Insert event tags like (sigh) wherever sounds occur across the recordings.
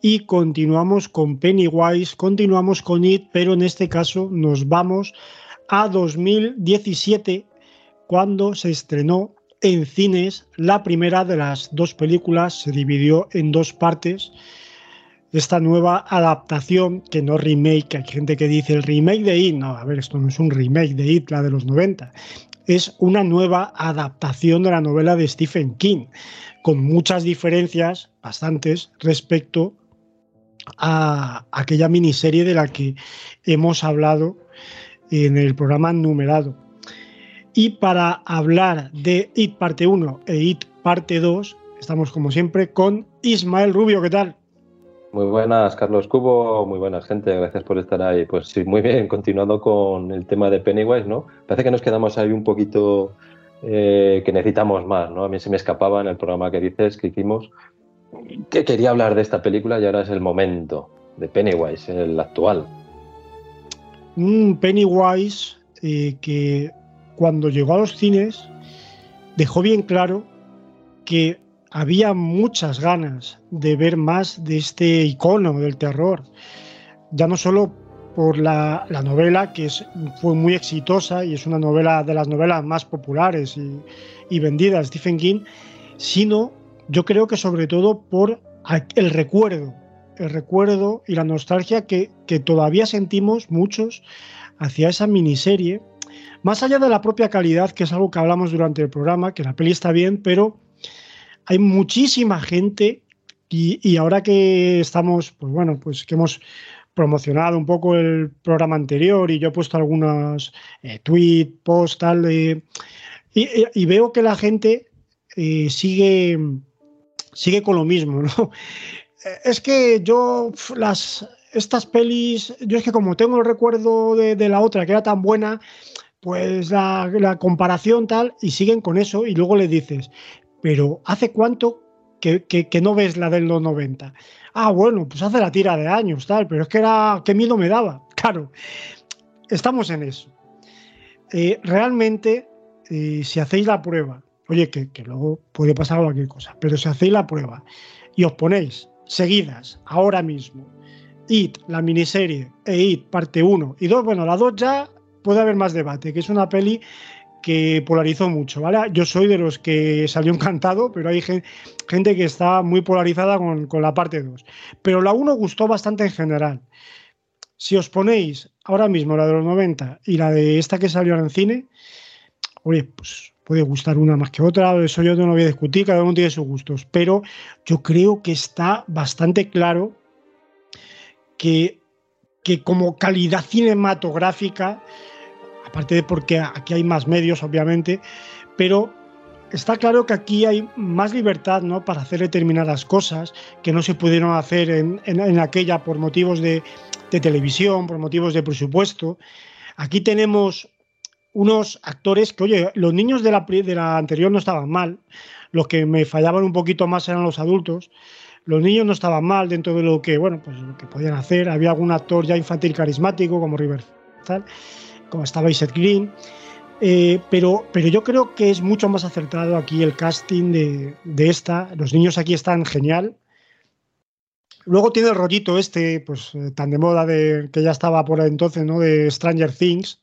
Y continuamos con Pennywise, continuamos con It, pero en este caso nos vamos a 2017, cuando se estrenó en cines la primera de las dos películas, se dividió en dos partes. Esta nueva adaptación, que no remake, hay gente que dice el remake de It, no, a ver, esto no es un remake de It, la de los 90, es una nueva adaptación de la novela de Stephen King, con muchas diferencias, bastantes, respecto a aquella miniserie de la que hemos hablado en el programa numerado. Y para hablar de IT parte 1 e IT parte 2, estamos como siempre con Ismael Rubio, ¿qué tal? Muy buenas, Carlos Cubo, muy buenas gente, gracias por estar ahí. Pues sí, muy bien, continuando con el tema de Pennywise, ¿no? Parece que nos quedamos ahí un poquito eh, que necesitamos más, ¿no? A mí se me escapaba en el programa que dices que hicimos que quería hablar de esta película y ahora es el momento de Pennywise, el actual. Pennywise eh, que cuando llegó a los cines dejó bien claro que había muchas ganas de ver más de este icono del terror. Ya no solo por la, la novela, que es, fue muy exitosa y es una novela de las novelas más populares y, y vendidas Stephen King, sino yo creo que sobre todo por el recuerdo, el recuerdo y la nostalgia que, que todavía sentimos muchos hacia esa miniserie, más allá de la propia calidad, que es algo que hablamos durante el programa, que la peli está bien, pero hay muchísima gente y, y ahora que estamos, pues bueno, pues que hemos promocionado un poco el programa anterior y yo he puesto algunos eh, tweets, posts, tal, eh, y, y, veo que la gente eh, sigue sigue con lo mismo, ¿no? (laughs) Es que yo las estas pelis, yo es que como tengo el recuerdo de, la otra que era tan buena, pues la, comparación tal, y siguen con eso, y luego le dices, pero ¿hace cuánto que, que, que, no ves la de los 90? Ah, bueno, pues hace la tira de años, tal, pero es que era, qué miedo me daba. (laughs) Claro, estamos en eso. Eh, realmente, eh, si hacéis la prueba Oye, que, luego puede pasar cualquier cosa, pero si hacéis la prueba y os ponéis seguidas, ahora mismo, IT, la miniserie, e IT, parte 1 y 2, bueno, la 2 ya puede haber más debate, que es una peli que polarizó mucho, ¿vale? Yo soy de los que salió encantado, pero hay gente que está muy polarizada con, con la parte 2. Pero la 1 gustó bastante en general. Si os ponéis ahora mismo la de los 90 y la de esta que salió en cine, oye, pues puede gustar una más que otra, eso yo no lo voy a discutir, cada uno tiene sus gustos, pero yo creo que está bastante claro que, que como calidad cinematográfica, aparte de porque aquí hay más medios, obviamente, pero está claro que aquí hay más libertad ¿no? para hacer determinadas cosas que no se pudieron hacer en, en, aquella por motivos de, de televisión, por motivos de presupuesto. Aquí tenemos unos actores que, oye, los niños de la, de la anterior no estaban mal, los que me fallaban un poquito más eran los adultos, los niños no estaban mal dentro de lo que, bueno, pues lo que podían hacer, había algún actor ya infantil carismático como River, tal, como estaba Isaac Green, eh, pero, pero yo creo que es mucho más acertado aquí el casting de, de esta, los niños aquí están genial, Luego tiene el rollito este, pues eh, tan de moda de que ya estaba por entonces, ¿no? De Stranger Things.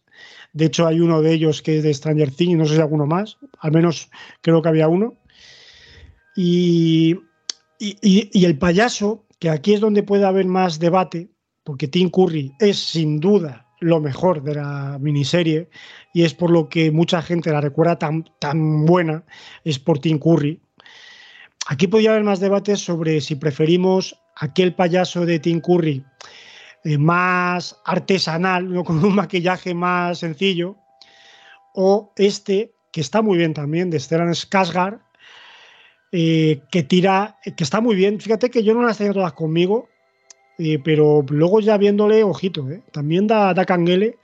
De hecho, hay uno de ellos que es de Stranger Things, no sé si alguno más. Al menos creo que había uno. Y, el payaso, que aquí es donde puede haber más debate, porque Tim Curry es sin duda lo mejor de la miniserie y es por lo que mucha gente la recuerda tan, tan buena, es por Tim Curry. Aquí podría haber más debates sobre si preferimos aquel payaso de Tim Curry eh, más artesanal, ¿no? (laughs) con un maquillaje más sencillo, o este, que está muy bien también, de Stellan Skarsgård, eh, que tira, que está muy bien. Fíjate que yo no las tengo todas conmigo, eh, pero luego ya viéndole, ojito, también da, da canguele,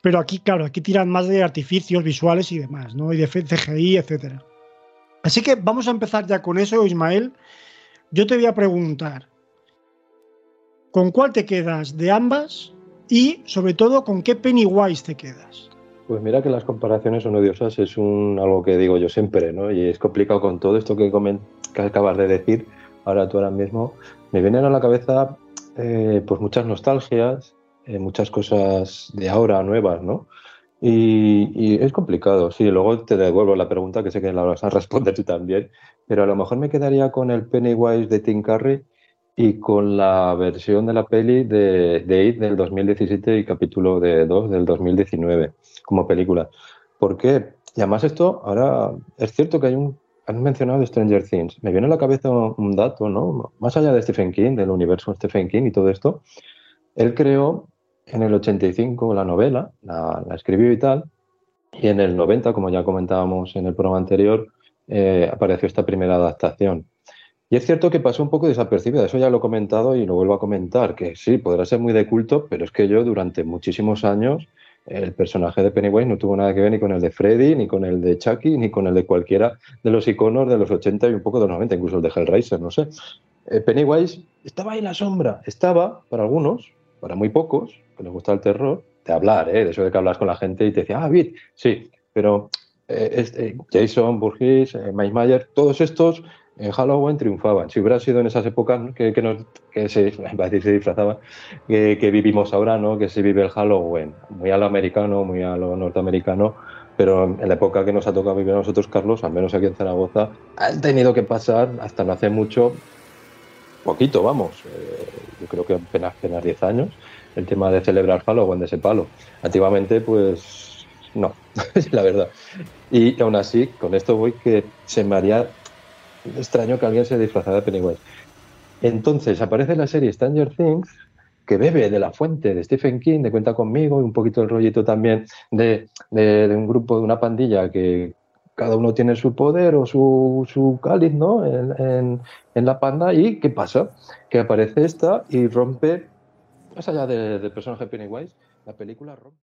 pero aquí, claro, aquí tiran más de artificios visuales y demás, ¿no? Y de CGI, etcétera. Así que vamos a empezar ya con eso, Ismael. Yo te voy a preguntar, ¿con cuál te quedas de ambas? Y sobre todo, ¿con qué Pennywise te quedas? Pues mira que las comparaciones son odiosas, es algo que digo yo siempre, ¿no? Y es complicado con todo esto que, que acabas de decir, ahora tú ahora mismo, me vienen a la cabeza eh, pues muchas nostalgias, eh, muchas cosas de ahora nuevas, ¿no? Y, es complicado, sí. Luego te devuelvo la pregunta, que sé que la vas a (laughs) responder tú también, pero a lo mejor me quedaría con el Pennywise de Tim Curry y con la versión de la peli de, de It del 2017 y capítulo de 2 del 2019 como película. ¿Por qué? Y además esto, ahora es cierto que hay un... Han mencionado Stranger Things. Me viene a la cabeza un dato, ¿no? Más allá de Stephen King, del universo Stephen King y todo esto, él creó en el 85 la novela, la, escribió y tal, y en el 90, como ya comentábamos en el programa anterior, eh, apareció esta primera adaptación. Y es cierto que pasó un poco desapercibida, eso ya lo he comentado y lo vuelvo a comentar, que sí, podrá ser muy de culto, pero es que yo durante muchísimos años el personaje de Pennywise no tuvo nada que ver ni con el de Freddy, ni con el de Chucky, ni con el de cualquiera de los iconos de los 80 y un poco de los 90, incluso el de Hellraiser, no sé. Eh, Pennywise estaba ahí en la sombra, estaba para algunos, para muy pocos, que les gusta el terror, de hablar, ¿eh? de eso de que hablas con la gente y te decía, ah, Bit, sí, pero eh, eh, Jason, Burgess, Mike Mayer, todos estos en Halloween triunfaban. Si hubiera sido en esas épocas que, que, se, (laughs) se disfrazaban, que, que, vivimos ahora, ¿no? que se vive el Halloween, muy a lo americano, muy a lo norteamericano, pero en la época que nos ha tocado vivir a nosotros, Carlos, al menos aquí en Zaragoza, han tenido que pasar hasta no hace mucho, poquito, vamos, yo creo que apenas, apenas 10 años, el tema de celebrar Halloween de ese palo. Activamente, pues no, (laughs) la verdad. Y aún así, con esto voy que se me haría extraño que alguien se disfrazara de Pennywise. Entonces aparece la serie Stranger Things, que bebe de la fuente de Stephen King, de Cuenta conmigo, y un poquito el rollito también de, un grupo, de una pandilla que cada uno tiene su poder o su, su cáliz ¿no? En, en, la panda. ¿Y qué pasa? Que aparece esta y rompe más allá del personaje Pennywise, la película rompe.